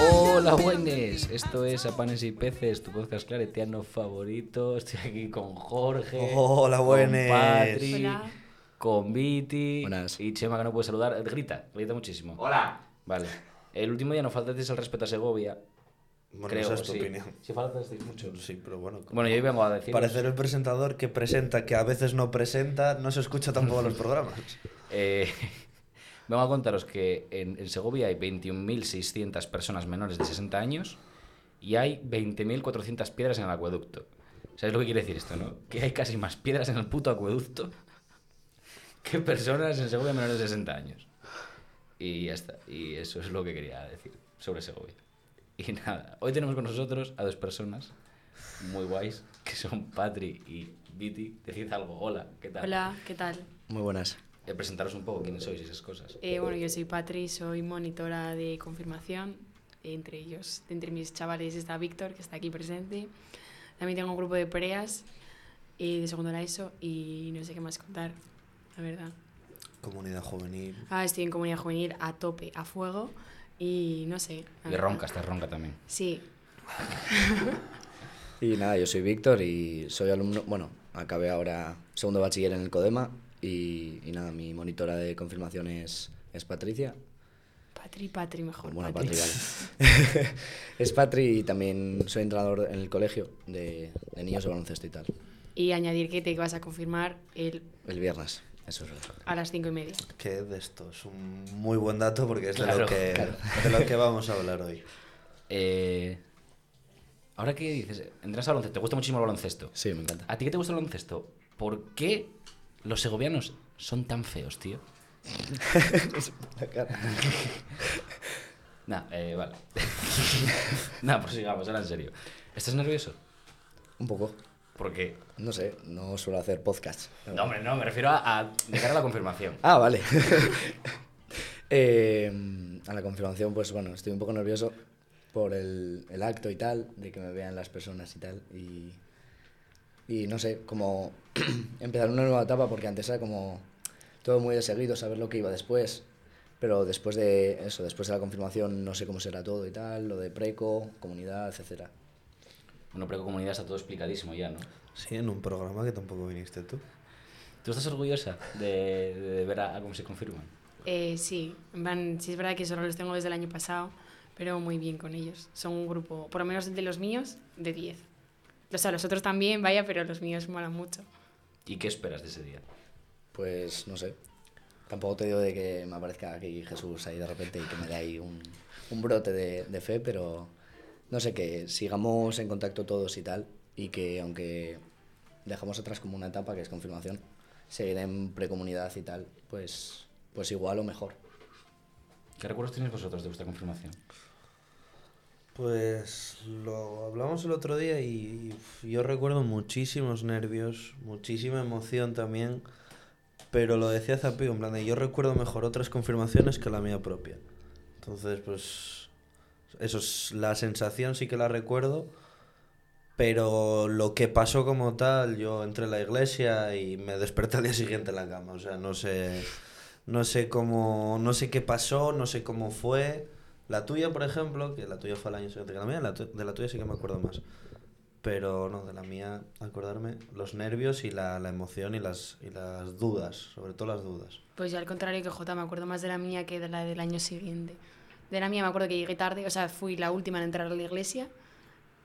Hola, buenes. Esto es A Panes y Peces, tu podcast claretiano favorito. Estoy aquí con Jorge. Hola, buenes. Con Patri. Hola. Con Viti. Buenas. Y Chema, que no puede saludar. Grita, grita muchísimo. Hola. Vale. El último día no faltasteis el respeto a Segovia. Bueno, creo, esa es tu sí. opinión. Sí faltasteis mucho. Sí, pero bueno. Bueno, yo hoy vengo a decir. Parecer el presentador que presenta, que a veces no presenta, no se escucha tampoco los programas. Eh, vengo a contaros que en, en Segovia hay 21.600 personas menores de 60 años y hay 20.400 piedras en el acueducto. ¿Sabes lo que quiere decir esto, no? Que hay casi más piedras en el puto acueducto que personas en Segovia menores de 60 años. Y ya está. Y eso es lo que quería decir sobre Segovia. Y nada, hoy tenemos con nosotros a dos personas muy guays, que son Patri y Viti. Decid algo, hola, ¿qué tal? Hola, ¿qué tal? Muy buenas. Eh, presentaros un poco quiénes sois y esas cosas. Eh, bueno, yo soy Patri, soy monitora de confirmación. Entre ellos, entre mis chavales está Víctor, que está aquí presente. También tengo un grupo de preas eh, de segundo la ESO y no sé qué más contar, la verdad. Comunidad juvenil. Ah, estoy en comunidad juvenil a tope, a fuego y no sé. Y ronca, estás ronca también. Sí, Y nada, yo soy Víctor y soy alumno, bueno, acabé ahora segundo bachiller en el CODEMA y, y nada, mi monitora de confirmación es, es Patricia. Patri, Patri mejor. Bueno, Patri. Patri, vale. es Patri y también soy entrenador en el colegio de, de niños de baloncesto y tal. Y añadir que te vas a confirmar el, El viernes, eso es. a las cinco y media. Que de esto es un muy buen dato porque es de, lo que, claro. de lo que vamos a hablar hoy. Eh, Ahora que dices, entras al baloncesto, te gusta muchísimo el baloncesto. Sí, me encanta. ¿A ti que te gusta el baloncesto? ¿Por qué los segovianos son tan feos, tío? Nah, eh, vale. nah, pues sigamos, ahora en serio. ¿Estás nervioso? Un poco. ¿Por qué? No sé, no suelo hacer podcast. No, hombre, no, me refiero a, a cara a la confirmación. Ah, vale. Eh, a la confirmación, pues bueno, estoy un poco nervioso por el, el acto y tal, de que me vean las personas y tal. Y, y no sé, como empezar una nueva etapa, porque antes era como todo muy de seguido, saber lo que iba después. Pero después de eso, después de la confirmación, no sé cómo será todo y tal, lo de preco, comunidad, etcétera. Bueno, pero comunidad está todo explicadísimo ya, ¿no? Sí, en un programa que tampoco viniste tú. ¿Tú estás orgullosa de, de ver a, a cómo se confirman? Eh, sí, plan, sí es verdad que solo los tengo desde el año pasado, pero muy bien con ellos. Son un grupo, por lo menos de los míos, de 10. O sea, los otros también, vaya, pero los míos molan mucho. ¿Y qué esperas de ese día? Pues no sé. Tampoco te digo de que me aparezca aquí Jesús ahí de repente y que me dé ahí un, un brote de, de fe, pero no sé, que sigamos en contacto todos y tal, y que aunque dejamos atrás como una etapa que es confirmación, seguir en precomunidad y tal, pues, pues igual o mejor. ¿Qué recuerdos tenéis vosotros de vuestra confirmación? Pues lo hablamos el otro día y yo recuerdo muchísimos nervios, muchísima emoción también, pero lo decía Zapio, en plan de yo recuerdo mejor otras confirmaciones que la mía propia. Entonces, pues eso es la sensación sí que la recuerdo, pero lo que pasó como tal, yo entré a la iglesia y me desperté al día siguiente en la cama, o sea, no sé no sé cómo no sé qué pasó, no sé cómo fue. La tuya, por ejemplo, que la tuya fue el año siguiente que la mía, la de la tuya sí que me acuerdo más. Pero no, de la mía, acordarme, los nervios y la, la emoción y las, y las dudas, sobre todo las dudas. Pues yo al contrario que Jota, me acuerdo más de la mía que de la del año siguiente. De la mía me acuerdo que llegué tarde, o sea, fui la última en entrar a la iglesia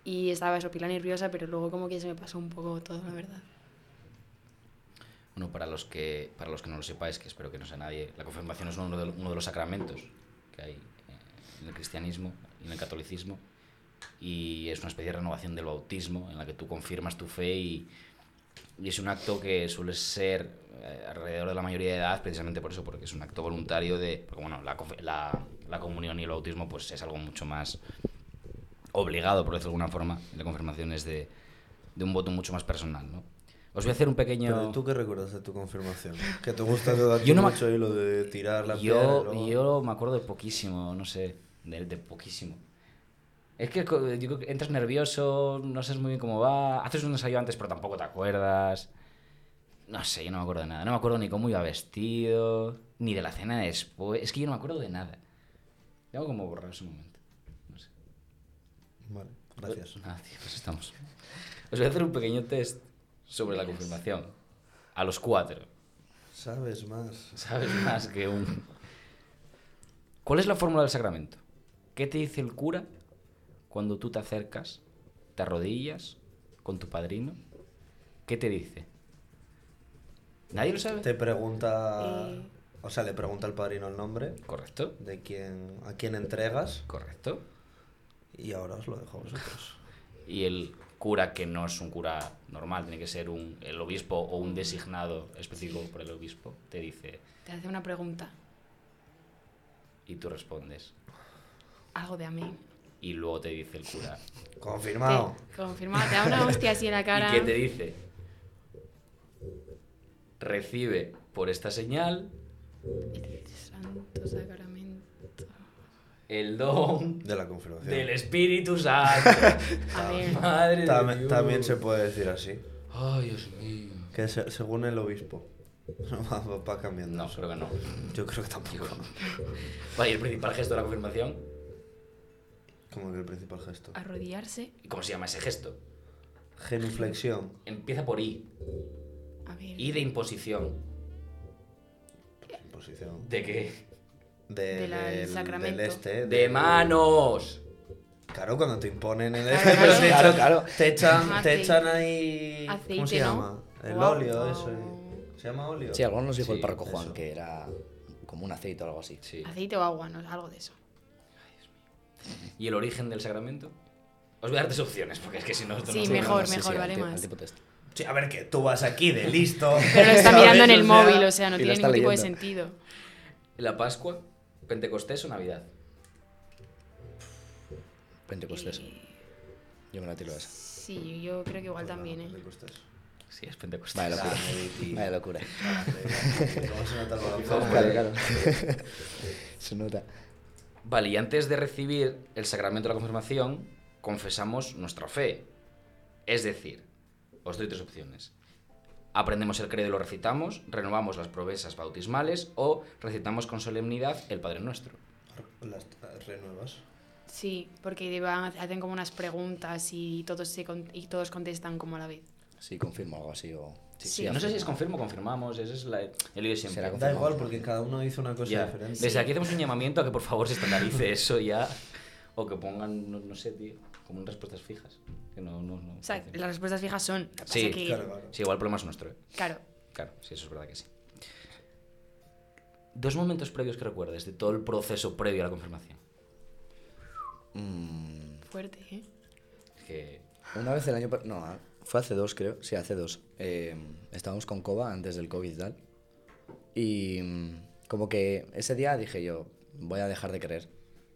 y estaba eso, pila nerviosa, pero luego como que se me pasó un poco todo, la verdad. Bueno, para los que para los que no lo sepáis, que espero que no sea nadie, la confirmación es uno de, uno de los sacramentos que hay en el cristianismo y en el catolicismo y es una especie de renovación del bautismo en la que tú confirmas tu fe y, y es un acto que suele ser eh, alrededor de la mayoría de edad precisamente por eso, porque es un acto voluntario de, porque bueno, la, la, la comunión y el bautismo pues es algo mucho más obligado, por decirlo de alguna forma, la confirmación es de, de un voto mucho más personal, ¿no? Os voy a hacer un pequeño... Pero ¿tú qué recuerdas de tu confirmación? Que te gusta todo Yo no me- mucho y lo de tirar la piedra. Yo, luego- yo me acuerdo de poquísimo, no sé, de, de poquísimo. Es que co- yo creo que entras nervioso, no sabes muy bien cómo va, haces un ensayo antes pero tampoco te acuerdas. No sé, yo no me acuerdo de nada. No me acuerdo ni cómo iba vestido, ni de la cena después. Es que yo no me acuerdo de nada. Tengo como borrar ese momento. No sé. Vale, gracias. Pues, nada, tío, pues estamos. Os voy a hacer un pequeño test sobre la confirmación. A los cuatro. Sabes más. Sabes más que un... ¿Cuál es la fórmula del sacramento? ¿Qué te dice el cura cuando tú te acercas, te arrodillas con tu padrino? ¿Qué te dice? ¿Nadie lo sabe? Te pregunta. Eh. O sea, le pregunta al padrino el nombre Correcto, de quién, a quién entregas correcto. y ahora os lo dejo a vosotros. Y el cura, que no es un cura normal, tiene que ser un, el obispo o un designado específico por el obispo, te dice, Te hace una pregunta. y tú respondes. Algo de amén. Y luego te dice el cura. Confirmado. Te, confirmado. Te da una hostia así en la cara. ¿Y qué te dice? Recibe por esta señal El santo sacramento. el don De la confirmación. del Espíritu Santo. A ver. Madre de Tam- Dios. también se puede decir así. Ay, Dios mío. Que se- según el obispo. va, va- va cambiando. No, creo que no. Yo creo que tampoco. Vale, y el principal gesto de la confirmación. Como que el principal gesto. Arrodillarse. ¿Y cómo se llama ese gesto? Genuflexión. Empieza por I. A ver. I de imposición. Posición. ¿De qué? De, De la- del sacramento. del este. De manos. Claro, cuando te imponen el Claro, este, te claro, claro. Te echan, te echan ahí. ¿Cómo se ¿no? llama? El O óleo, eso. ¿Se llama óleo? Sí, algunos nos dijo Sí, el párroco Juan eso. que era como un aceite o algo así. Sí. Aceite o agua, ¿no? Algo de eso. ¿Y el origen del sacramento? Os voy a dar tres opciones, porque es que si no... esto Sí, no mejor, Sí, sí, mejor, al vale más. al tipo test. Sí, a ver, que tú vas aquí de listo. Pero lo está mirando en el O sea, móvil, o sea, no tiene ningún tipo de sentido. ¿La Pascua, Pentecostés o Navidad? Pentecostés. Yo me la tiro a esa. sí, yo creo que igual también, ¿eh? Pentecostés. Sí, es Pentecostés. Vaya locura. Vaya locura. Dale, ¿Cómo se nota el baloncesto? Claro, claro. Se nota. Vale, y antes de recibir el sacramento de la confirmación, confesamos nuestra fe. Es decir, os doy tres opciones. Aprendemos el credo y lo recitamos, renovamos las promesas bautismales o recitamos con solemnidad el Padre Nuestro. Las renuevas. Sí, porque hacen como unas preguntas y todos, se con- y todos contestan como a la vez. Sí, confirmo algo así o... Sí. no sé si es confirmo o confirmamos, ese es la, el lío de siempre. Da igual porque cada uno dice una cosa Ya. diferente. Desde aquí hacemos un llamamiento a que por favor se estandarice eso ya. O que pongan, no, no sé, tío, como en respuestas fijas. Que no, no, no O sea, las respuestas fijas son. Sí, que- Claro, claro. Sí, igual el problema es nuestro, ¿eh? claro. Claro, sí, eso es verdad que sí. Dos momentos previos que recuerdes de todo el proceso previo a la confirmación. Mm, Fuerte, ¿eh? Que Una vez el año... No, ah, fue hace dos, creo. Sí, hace dos. Eh, estábamos con Coba antes del COVID y tal. Y mm, como que ese día dije yo, voy a dejar de creer.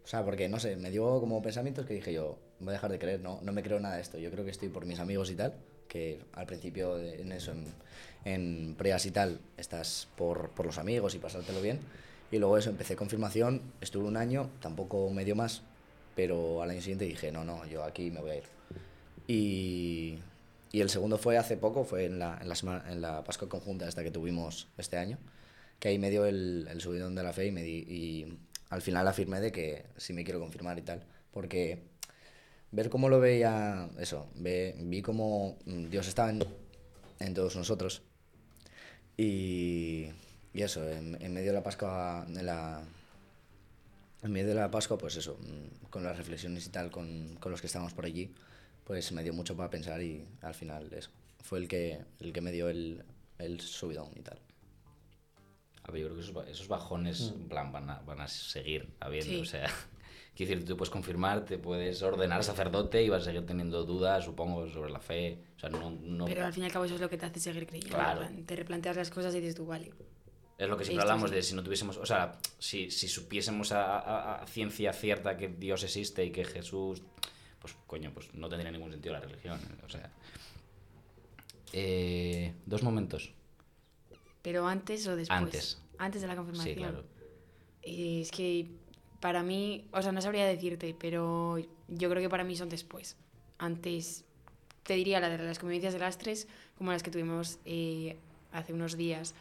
O sea, porque, no sé, me dio como pensamientos que dije yo, voy a dejar de creer, no, no me creo nada de esto. Yo creo que estoy por mis amigos y tal, que al principio en eso, en, en preas y tal, estás por, por los amigos y pasártelo bien. Y luego eso, empecé confirmación, estuve un año, tampoco medio más, pero al año siguiente dije, no, no, yo aquí me voy a ir. Y, y el segundo fue hace poco, fue en la, en la, semana- en la Pascua conjunta esta que tuvimos este año, que ahí me dio el, el subidón de la fe y, me di- y al final afirmé de que sí me quiero confirmar y tal, porque ver cómo lo veía, eso, ve, vi cómo Dios estaba en, en todos nosotros y, y eso, en, en medio de la Pascua, de la, en medio de la Pascua, pues eso, con las reflexiones y tal, con, con los que estábamos por allí, pues me dio mucho para pensar y al final eso, fue el que, el que me dio el, el subidón y tal. A ver, yo creo que esos, esos bajones en plan, van, a, van a seguir habiendo. Sí. O sea, quiero decir, tú puedes confirmar, te puedes ordenar sacerdote y vas a seguir teniendo dudas, supongo, sobre la fe. O sea, no, no- Pero al fin y al cabo eso es lo que te hace seguir creyendo. Claro. plan, Te replanteas las cosas y dices tú, vale. es lo que siempre hablamos de si no tuviésemos, o sea, si, si supiésemos a, a- a ciencia cierta que Dios existe y que Jesús, pues coño, pues no tendría ningún sentido la religión. O sea, Eh, dos momentos. Pero antes o después. Antes. Antes de la confirmación. Sí, claro. Eh, Es que para mí, o sea, no sabría decirte, pero yo creo que para mí son después. Antes, te diría la de las convivencias de las tres, como las que tuvimos eh, hace unos días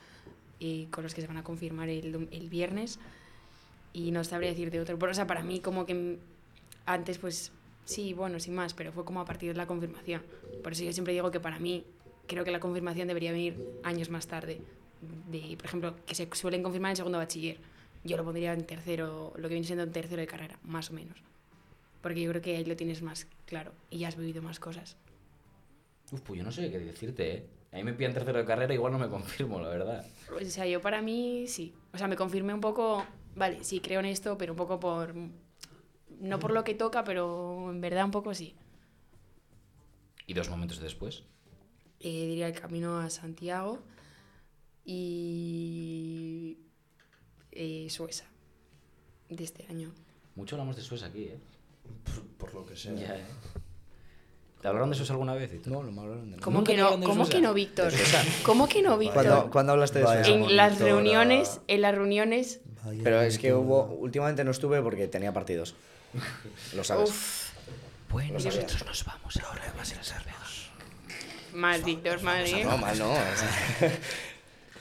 eh, con los que se van a confirmar el, el viernes y no sabría decirte otro. Pero, o sea, para mí como que antes pues sí, bueno, sin más, pero fue como a partir de la confirmación. Por eso yo siempre digo que para mí creo que la confirmación debería venir años más tarde. De, por ejemplo, que se suelen confirmar en segundo bachiller. Yo lo pondría en tercero, lo que viene siendo en tercero de carrera, más o menos. Porque yo creo que ahí lo tienes más claro y ya has vivido más cosas. Uf, pues yo no sé qué decirte, ¿eh? A mí me pillan tercero de carrera, igual no me confirmo, la verdad. O sea, yo para mí sí. O sea, me confirmé un poco, vale, sí creo en esto, pero un poco por... No por lo que toca, pero en verdad un poco sí. ¿Y dos momentos después? Eh, diría el camino a Santiago y eh, Sueza de este año. Mucho hablamos de Suez aquí, ¿eh? Por, por lo que sea. Ya, ¿eh? ¿Te hablaron de Suez alguna vez? y tú? No, no me hablaron de. ¿Cómo ¿Nunca que no? ¿Cómo que no, Víctor? ¿Cómo que no, Víctor? ¿Cuándo, ¿Cuándo hablaste de eso? En las reuniones, en las reuniones, Pero es que hubo... Últimamente no estuve porque tenía partidos. Lo sabes. uff, Bueno, Lo nosotros nos vamos ahora a Barcelona. mal, Víctor, madre. No, mal no.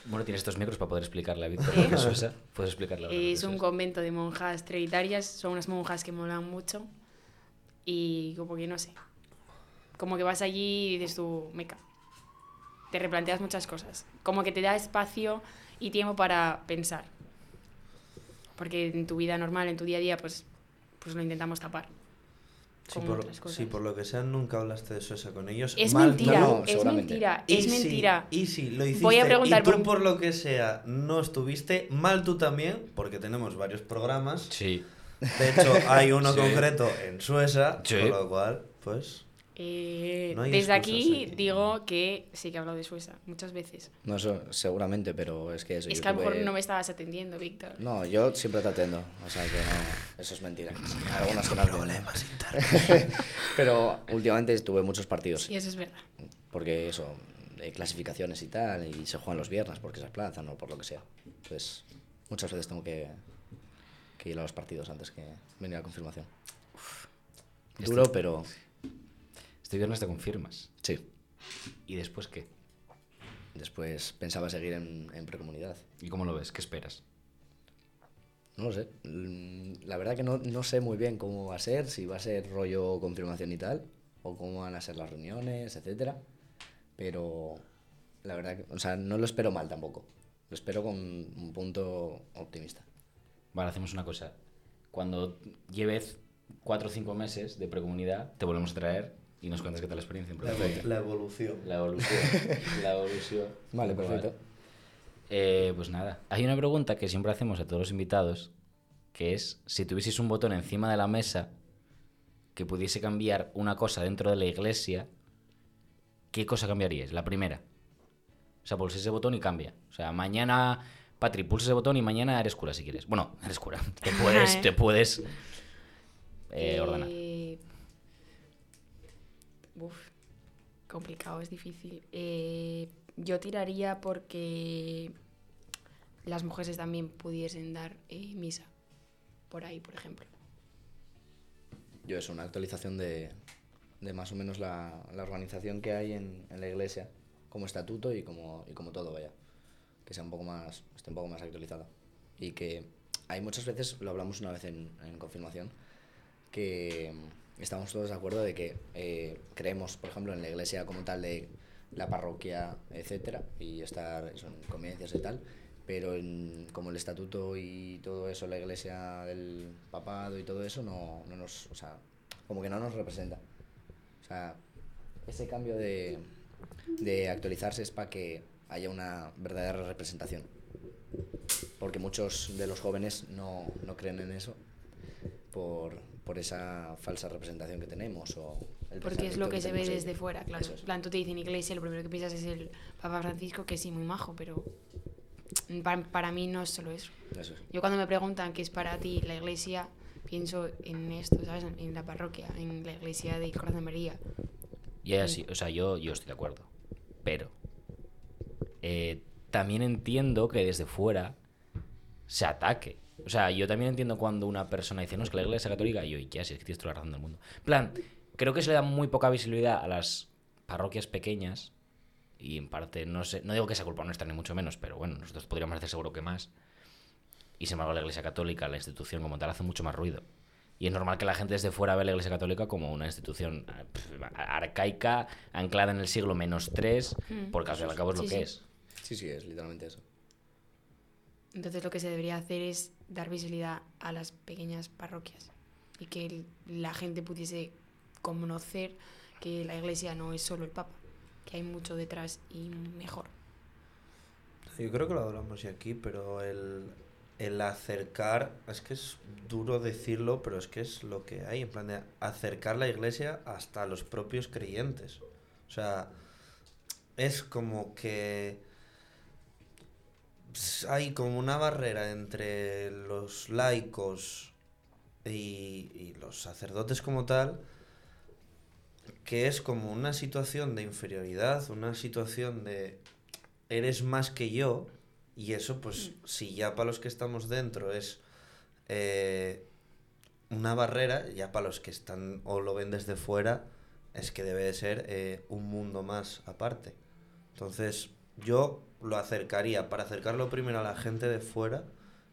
Bueno, tienes estos micros para poder explicarle a Víctor ¿Eh? Puedes Es un convento de monjas trinitarias, son unas monjas que molan mucho. Y como que no sé, como que vas allí y dices tú, meca, te replanteas muchas cosas, como que te da espacio y tiempo para pensar, porque en tu vida normal, en tu día a día, pues, pues lo intentamos tapar. Sí por, sí, por lo que sea, nunca hablaste de Sueza con ellos. Es Mal mentira, no, es seguramente. mentira, Y es si- mentira. Y si lo hiciste Voy a preguntar y tú por- por... lo que sea no estuviste, mal tú también, porque tenemos varios programas. Sí. De hecho, hay uno Sí. concreto en Sueza, Sí. con lo cual, pues... Eh, No desde excusas aquí, aquí. digo que sí que he hablado de Sueza muchas veces. No, eso seguramente, pero es que eso. Es que a lo mejor no me estabas atendiendo, Víctor. No, yo siempre te atendo. O sea que no, eso es mentira. Algunas cosas problemas Pero últimamente tuve muchos partidos. Sí, eso es verdad. Porque eso, de clasificaciones y tal, y se juegan los viernes porque se aplazan o por lo que sea. Entonces, muchas veces tengo que, que ir a los partidos antes que venir a la confirmación. Duro, pero Este viernes te confirmas. sí. ¿Y después qué? Después pensaba seguir en, en precomunidad. ¿Y cómo lo ves? ¿Qué esperas? No lo sé. Mm, La verdad que no, no sé muy bien cómo va a ser, si va a ser rollo confirmación y tal, o cómo van a ser las reuniones, etcétera. Pero la verdad que, o sea, no lo espero mal tampoco. Lo espero con un punto optimista. Vale, hacemos una cosa. Cuando lleves cuatro o cinco meses de precomunidad, te volvemos a traer y nos cuentas qué tal la experiencia en La, la evolución. La evolución. la evolución. Vale, perfecto. Eh, pues nada, hay una pregunta que siempre hacemos a todos los invitados, que es si tuvieseis un botón encima de la mesa que pudiese cambiar una cosa dentro de la iglesia, ¿qué cosa cambiaríais? La primera. O sea, pulsa ese botón y cambia. O sea, mañana, Patri, pulsa ese botón y mañana eres cura si quieres. Bueno, eres cura. Te puedes, te puedes eh, ordenar. Uf, complicado, es difícil. Eh, yo tiraría porque las mujeres también pudiesen dar eh, misa. Por ahí, por ejemplo. Yo es una actualización de, de más o menos la, la organización que hay en, en la iglesia, como estatuto y como, y como todo, vaya. Que sea un poco más, esté un poco más actualizada. Y que hay muchas veces, lo hablamos una vez en, en confirmación, que estamos todos de acuerdo de que eh, creemos, por ejemplo, en la iglesia como tal de la parroquia, etcétera, y estar eso, en convivencias y tal, pero en- como el estatuto y todo eso, la iglesia del papado y todo eso, no, no nos, o sea, como que no nos representa. O sea, ese cambio de, de actualizarse es para que haya una verdadera representación. Porque muchos de los jóvenes no, no creen en eso por, por esa falsa representación que tenemos. O el Porque es lo pensamiento que se ve desde ahí. fuera, claro. Es. Plan, tú te dicen iglesia, lo primero que piensas es el Papa Francisco, que sí, muy majo, pero para, para mí no es solo eso. Eso es. Yo cuando me preguntan qué es para ti la iglesia, pienso en esto, ¿sabes? En, en la parroquia, en la iglesia de Corazón María. Y así, o sea, yo, yo estoy de acuerdo. Pero eh, también entiendo que desde fuera se ataque. O sea, yo también entiendo cuando una persona dice, no, es que la iglesia católica, y yo, ya, si es que tienes toda la razón del mundo. En plan, creo que se le da muy poca visibilidad a las parroquias pequeñas y en parte, no sé, no digo que sea culpa nuestra ni mucho menos, pero bueno, nosotros podríamos hacer seguro que más. Y sin embargo, la Iglesia Católica, la institución como tal, hace mucho más ruido. Y es normal que la gente desde fuera vea la Iglesia Católica como una institución arcaica, anclada en el siglo menos tres, Mm. porque al fin y al cabo es lo Sí, que sí. es. Sí, sí, es literalmente eso. Entonces lo que se debería hacer es dar visibilidad a las pequeñas parroquias y que la gente pudiese conocer que la iglesia no es solo el Papa, que hay mucho detrás y mejor. Yo creo que lo hablamos ya aquí, pero el, el acercar, es que es duro decirlo, pero es que es lo que hay, en plan de acercar la iglesia hasta los propios creyentes. O sea, es como que hay como una barrera entre los laicos y, y los sacerdotes como tal, que es como una situación de inferioridad, una situación de eres más que yo, y eso pues si ya para los que estamos dentro es eh, una barrera, ya para los que están o lo ven desde fuera, es que debe de ser eh, un mundo más aparte. Entonces yo lo acercaría, para acercarlo primero a la gente de fuera,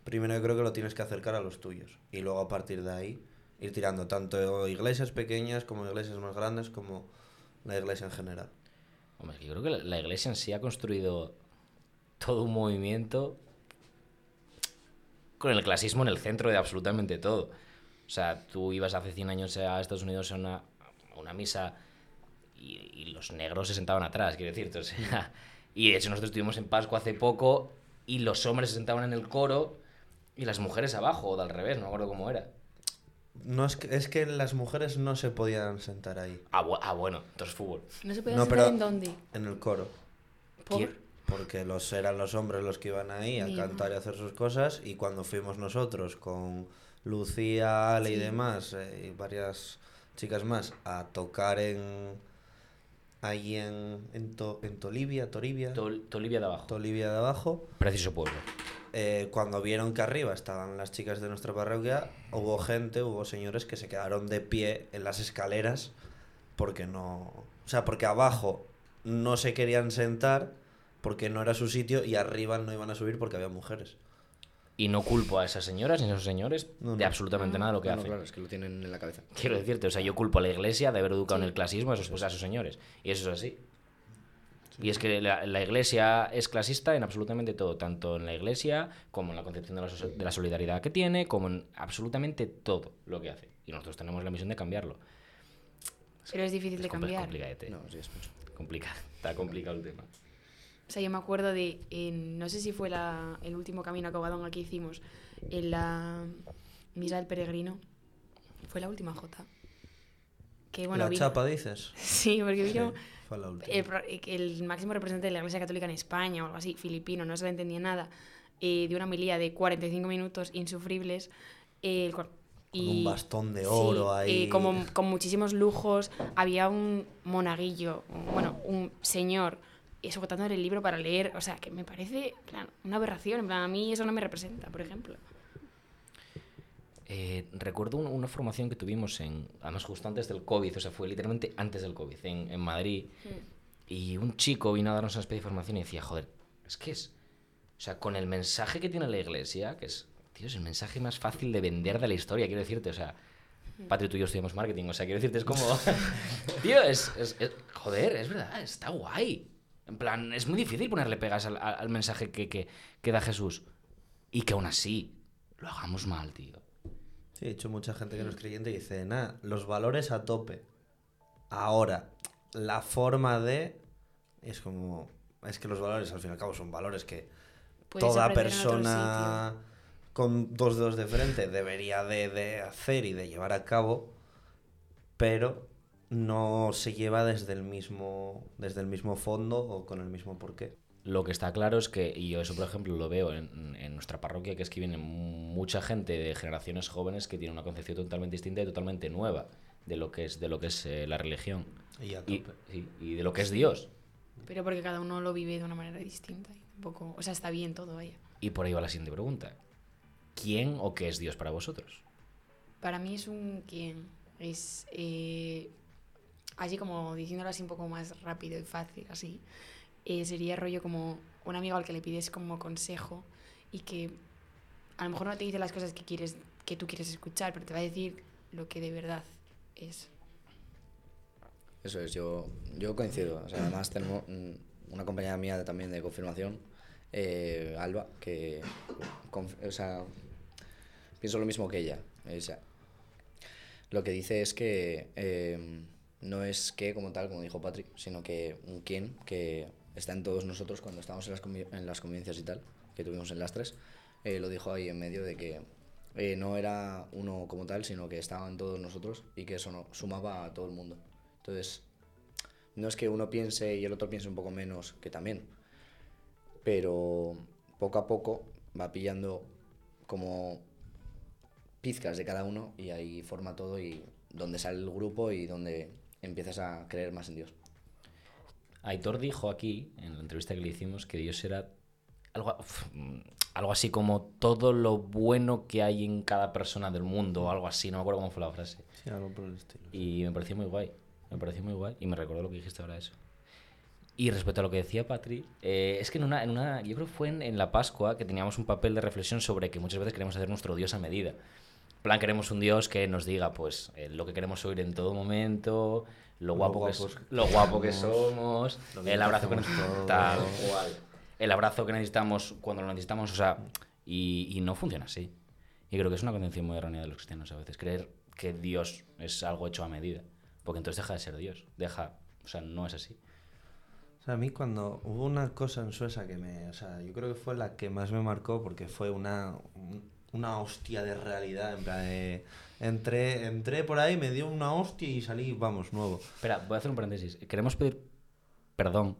primero yo creo que lo tienes que acercar a los tuyos, y luego a partir de ahí ir tirando tanto iglesias pequeñas como iglesias más grandes como la iglesia en general. Hombre, yo creo que la, iglesia en sí ha construido todo un movimiento con el clasismo en el centro de absolutamente todo. O sea, tú ibas hace 100 años a Estados Unidos a una, una misa y, y los negros se sentaban atrás, quiero decirte. O sea, y de hecho nosotros estuvimos en Pascua hace poco y los hombres se sentaban en el coro y las mujeres abajo, o de al revés, no me acuerdo cómo era. No es que, es que las mujeres no se podían sentar ahí, Ah, bu- ah, bueno, entonces fútbol. ¿No se No, hacer pero- en dónde? en el coro. ¿Por? ¿Quién? Porque los eran los hombres los que iban ahí a cantar y a hacer sus cosas y cuando fuimos nosotros con Lucía, Ale y demás eh, y varias chicas más a tocar en ahí en, en, To- en Tolivia, Toribia, Tol- Tolivia de abajo. Tolivia de abajo, Preciso pueblo. eh, cuando vieron que arriba estaban las chicas de nuestra parroquia, hubo gente, hubo señores que se quedaron de pie en las escaleras porque no, o sea, porque abajo no se querían sentar porque no era su sitio y arriba no iban a subir porque había mujeres. Y no culpo a esas señoras ni a esos señores No, de no. absolutamente nada de lo que No, hacen. claro, es que lo tienen en la cabeza. Quiero decirte, o sea, yo culpo a la iglesia de haber educado en el clasismo a esos, pues, a esos señores. Y eso es así. Y es que la, la iglesia es clasista en absolutamente todo, tanto en la iglesia como en la concepción de la, so- de la solidaridad que tiene, como en absolutamente todo lo que hace. Y nosotros tenemos la misión de cambiarlo. Pero es difícil de Es compli- cambiar. complicadete. No, sí, es mucho. Complicado. Está complicado el tema. Sea, yo me acuerdo de, en- no sé si fue la, el último camino a Covadonga que hicimos, en la misa del peregrino, fue la última Jota. Que bueno, la vino- chapa dices. Sí, porque Sí, vino fue la el, pro- el máximo representante de la Iglesia Católica en España o algo así, filipino, no se le entendía nada, eh, de una homilía de 45 minutos insufribles. eh, el Con un bastón de oro sí, ahí. eh, como, con muchísimos lujos. Había un monaguillo, un- bueno, un señor eh, sujetándole el libro para leer. O sea, que me parece plan, una aberración. En plan, a mí eso no me representa, por ejemplo. Eh, recuerdo un- una formación que tuvimos en, además justo antes del COVID, o sea, fue literalmente antes del COVID, en, en Madrid. Y un chico vino a darnos una especie de formación y decía, joder, es que es, o sea, con el mensaje que tiene la iglesia, que es, tío, es el mensaje más fácil de vender de la historia, quiero decirte, o sea, Patri, tú y yo estudiamos marketing, o sea, quiero decirte, es como, tío, es, es- es- joder, es verdad, está guay. En plan, es muy difícil ponerle pegas al, al- mensaje que, que, que da Jesús. Y que aún así lo hagamos mal, tío. Sí, de hecho, mucha gente que no es creyente dice, nada, los valores a tope. Ahora, la forma de... Es como... Es que los valores, al fin y al cabo, son valores que Puedes toda persona con dos dedos de frente debería de, de hacer y de llevar a cabo, pero no se lleva desde el mismo, desde el mismo fondo o con el mismo porqué. Lo que está claro es que, y yo eso por ejemplo lo veo en, en nuestra parroquia, que es que viene mucha gente de generaciones jóvenes que tiene una concepción totalmente distinta y totalmente nueva de lo que es, de lo que es eh, la religión Y a y, tope. sí, y de lo que es Dios. Pero porque cada uno lo vive de una manera distinta. y tampoco, o sea, está bien todo, vaya. Y por ahí va la siguiente pregunta. ¿Quién o qué es Dios para vosotros? Para mí es un quien. Es. eh, así como diciéndolo así un poco más rápido y fácil, así. eh, sería rollo como un amigo al que le pides como consejo y que a lo mejor no te dice las cosas que quieres que tú quieres escuchar, pero te va a decir lo que de verdad es. Eso es, yo, yo coincido. Además tenemos una compañera mía también de confirmación, eh, Alba, que o sea, pienso lo mismo que ella. O sea, lo que dice es que eh, no es que como tal, como dijo Patrick, sino que un quién que está en todos nosotros cuando estamos en las, en las convivencias y tal, que tuvimos en las tres, eh, lo dijo ahí en medio de que eh, no era uno como tal, sino que estaba en todos nosotros y que eso no, sumaba a todo el mundo. Entonces, no es que uno piense y el otro piense un poco menos, que también, pero poco a poco va pillando como pizcas de cada uno y ahí forma todo y donde sale el grupo y donde empiezas a creer más en Dios. Aitor dijo aquí, en la entrevista que le hicimos, que Dios era algo, uf, algo así como todo lo bueno que hay en cada persona del mundo, o algo así, no me acuerdo cómo fue la frase. Sí, algo por el estilo. Y me pareció muy guay, me pareció muy guay y me recordó lo que dijiste ahora eso. Y respecto a lo que decía Patri, eh, es que en una, en una, yo creo que fue en, en la Pascua que teníamos un papel de reflexión sobre que muchas veces queremos hacer nuestro Dios a medida. En plan, queremos un Dios que nos diga pues eh, lo que queremos oír en todo momento, lo Lo guapo, so- que lo guapo que somos, lo el abrazo que necesitamos, todo. tal cual. el abrazo que necesitamos cuando lo necesitamos, o sea, y, y no funciona así. Y creo que es una concepción muy errónea de los cristianos a veces, creer que Dios es algo hecho a medida, porque entonces deja de ser Dios, deja, o sea, no es así. O sea, a mí cuando hubo una cosa en Suecia que me... O sea, yo creo que fue la que más me marcó porque fue una, un- una hostia de realidad. En plan, de- entré, entré por ahí, me dio una hostia y salí, vamos, nuevo. Espera, voy a hacer un paréntesis. Queremos pedir perdón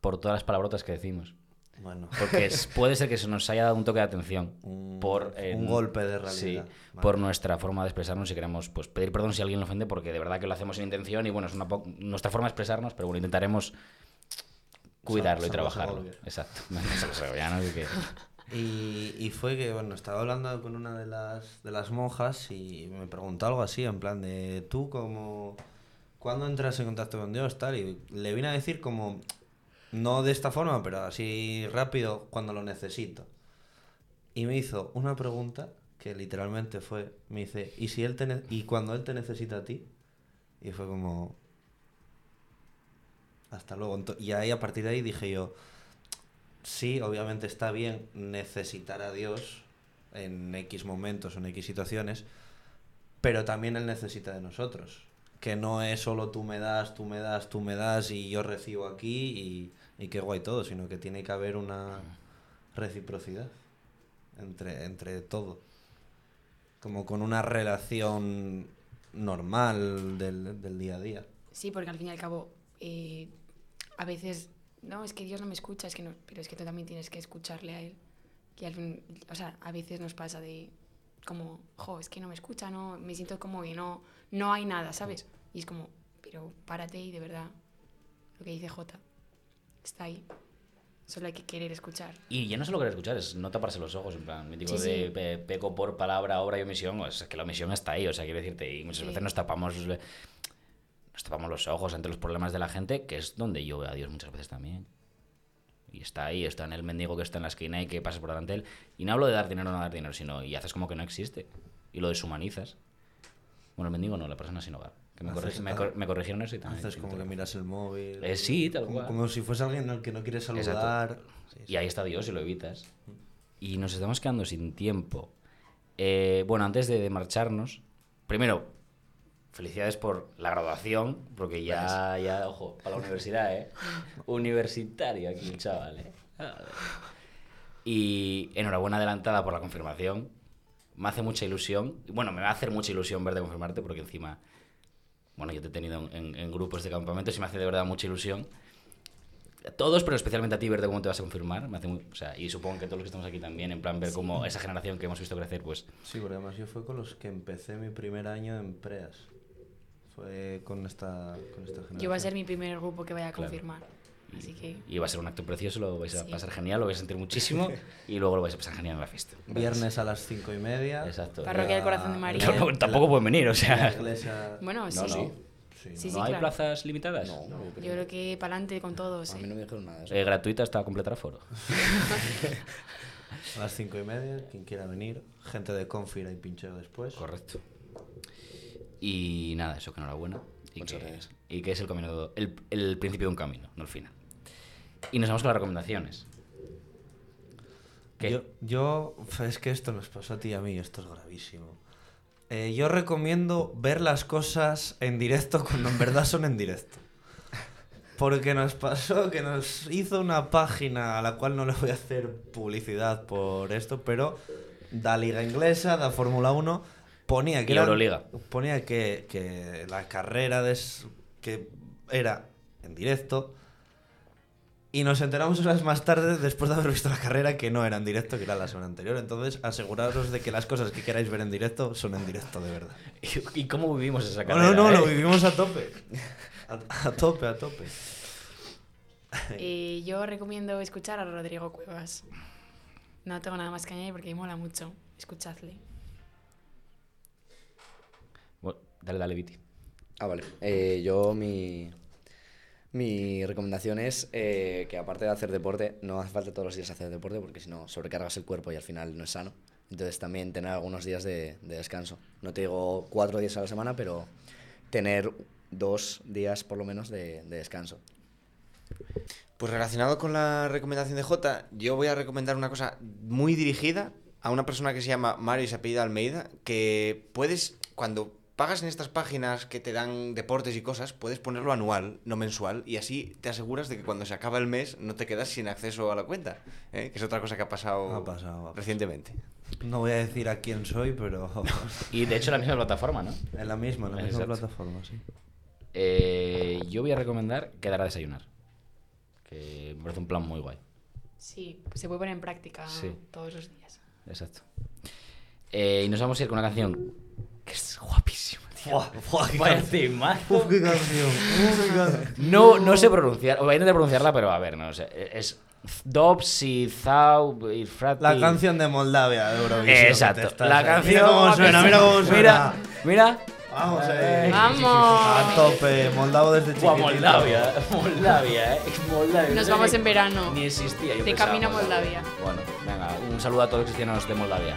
por todas las palabrotas que decimos. Bueno, Porque es- puede ser que se nos haya dado un toque de atención Un- por eh, un golpe de sí, realidad. Vale. por nuestra forma de expresarnos y queremos pues pedir perdón si alguien lo ofende porque de verdad que lo hacemos sin intención y bueno es una nuestra forma de expresarnos pero bueno intentaremos cuidarlo y Salvo trabajarlo Segovia. exacto Salvo segovianos y que- Y, y fue que, bueno, estaba hablando con una de las, de las monjas y me preguntó algo así, en plan de, ¿tú como ¿Cuándo entras en contacto con Dios? Tal, y le vine a decir como, no de esta forma, pero así rápido, cuando lo necesito. Y me hizo una pregunta que literalmente fue, me dice, ¿y, si él te y cuando él te necesita a ti? Y fue como, hasta luego. Y ahí, a partir de ahí dije yo, sí, obviamente está bien necesitar a Dios en X momentos o en X situaciones, pero también Él necesita de nosotros. Que no es solo tú me das, tú me das, tú me das y yo recibo aquí y, y qué guay todo, sino que tiene que haber una reciprocidad entre, entre todo. Como con una relación normal del, del día a día. Sí, porque al fin y al cabo, eh, a veces, no, es que Dios no me escucha, es que no, pero es que tú también tienes que escucharle a Él. Y al fin, o sea, a veces nos pasa de como, jo, es que no me escucha, no, me siento como que no, no hay nada, ¿sabes? Y es como, pero párate y de verdad, lo que dice Jota, está ahí. Solo hay que querer escuchar. y ya no solo querer escuchar es no taparse los ojos en plan mítico Sí, de sí. pe- peco por palabra obra y omisión o es que la omisión está ahí o sea quiero decirte y muchas Sí. veces nos tapamos nos tapamos los ojos ante los problemas de la gente que es donde yo veo a Dios muchas veces también y está ahí, está en el mendigo que está en la esquina y que pasas por delante de él. Y no hablo de dar dinero o no dar dinero, sino y haces como que no existe. Y lo deshumanizas. Bueno, el mendigo no, la persona sin hogar. Que me, Haces- corrigi- me, cor- me corrigieron eso y también. Haces como que miras el móvil. Eh, sí, tal como, cual. como si fuese alguien al que no quieres saludar. Sí, sí. Y ahí está Dios y lo evitas. Y nos estamos quedando sin tiempo. Eh, bueno, antes de, de marcharnos, primero, felicidades por la graduación, porque ya, ya ojo, para la universidad, ¿eh? Universitario aquí, chaval, ¿eh? Y enhorabuena adelantada por la confirmación. Me hace mucha ilusión. Bueno, me va a hacer mucha ilusión verte confirmarte, porque encima, bueno, yo te he tenido en, en grupos de campamentos y me hace de verdad mucha ilusión. A todos, pero especialmente a ti, verte cómo te vas a confirmar. Me hace muy- o sea, y supongo que todos los que estamos aquí también, en plan, ver cómo esa generación que hemos visto crecer, pues Sí, porque además yo fue con los que empecé mi primer año en Preas. Fue con esta, con esta generación. Yo va a ser mi primer grupo que vaya a Claro. confirmar. Así que, Y va a ser un acto precioso, lo vais a Sí. pasar genial, lo vais a sentir muchísimo y luego lo vais a pasar genial en la fiesta. Viernes a las cinco y media. Exacto. Parroquia del Corazón de María. Tampoco, tampoco pueden venir, o sea. iglesia... bueno, sí. No, no. Sí, sí, ¿No hay claro. plazas limitadas? No, yo Yo creo- que para adelante con todos. a ¿eh? mí no me dijeron nada. Eh, gratuita hasta completar aforo. A las cinco y media, quien quiera venir. Gente de Confira y pincheo después. Correcto. Y nada, eso que enhorabuena. Y Muchas que, gracias. y que es el camino, el, el principio de un camino, no el final. Y nos vamos con las recomendaciones. ¿Qué? Yo, yo, es que esto nos pasó a ti y a mí, esto es gravísimo. Eh, yo recomiendo ver las cosas en directo cuando en verdad son en directo. Porque nos pasó que nos hizo una página a la cual no le voy a hacer publicidad por esto, pero da Liga Inglesa, da Fórmula 1, ponía que, Y Euroliga. ponía que, que la carrera de que era en directo y nos enteramos horas más tarde, después de haber visto la carrera, que no era en directo, que era la semana anterior. Entonces, aseguraros de que las cosas que queráis ver en directo son en directo de verdad. ¿Y, y cómo vivimos esa No, carrera? no, no, eh? lo vivimos a tope. A, a tope, a tope. Eh, yo recomiendo escuchar a Rodrigo Cuevas. No tengo nada más que añadir porque mola mucho. Escuchadle. Bueno, dale, dale, Viti. Ah, vale. Eh, yo mi, mi recomendación es eh, que aparte de hacer deporte, no hace falta todos los días hacer deporte porque si no sobrecargas el cuerpo y al final no es sano. Entonces también tener algunos días de, de descanso. No te digo cuatro días a la semana, pero tener dos días por lo menos de, de descanso. Pues relacionado con la recomendación de Jota, yo voy a recomendar una cosa muy dirigida a una persona que se llama Mario y se apellida Almeida, que puedes, cuando pagas en estas páginas que te dan deportes y cosas, puedes ponerlo anual, no mensual, y así te aseguras de que cuando se acaba el mes no te quedas sin acceso a la cuenta, ¿eh? que es otra cosa que ha pasado, Ha pasado, ha pasado. recientemente. No voy a decir a quién soy, pero Y de hecho, la misma plataforma, ¿no? en la misma, en la misma Exacto. plataforma, sí. Eh, yo voy a recomendar quedar a desayunar. Que me parece un plan muy guay. Sí, se puede poner en práctica Sí. todos los días. Exacto. Eh, y nos vamos a ir con una canción que es Buah, buah, qué Vaya canción. temazo. Uf, qué canción. uf, qué canción. No, no sé pronunciar, o voy a intentar pronunciarla, pero a ver, no sé. Es Dobbs y Zau y Frati. La canción de Moldavia de Eurovisión. Exacto. La Mira canción. cómo suena, mira cómo suena. Mira, mira. Vamos, eh. ¡Vamos! A tope, Moldavo desde chiquitito. Moldavia. Moldavia, eh. Moldavia. Nos vamos en verano. Ni existía. Yo De pensaba camino a Moldavia. Bueno, venga, un saludo a todos los cristianos de Moldavia.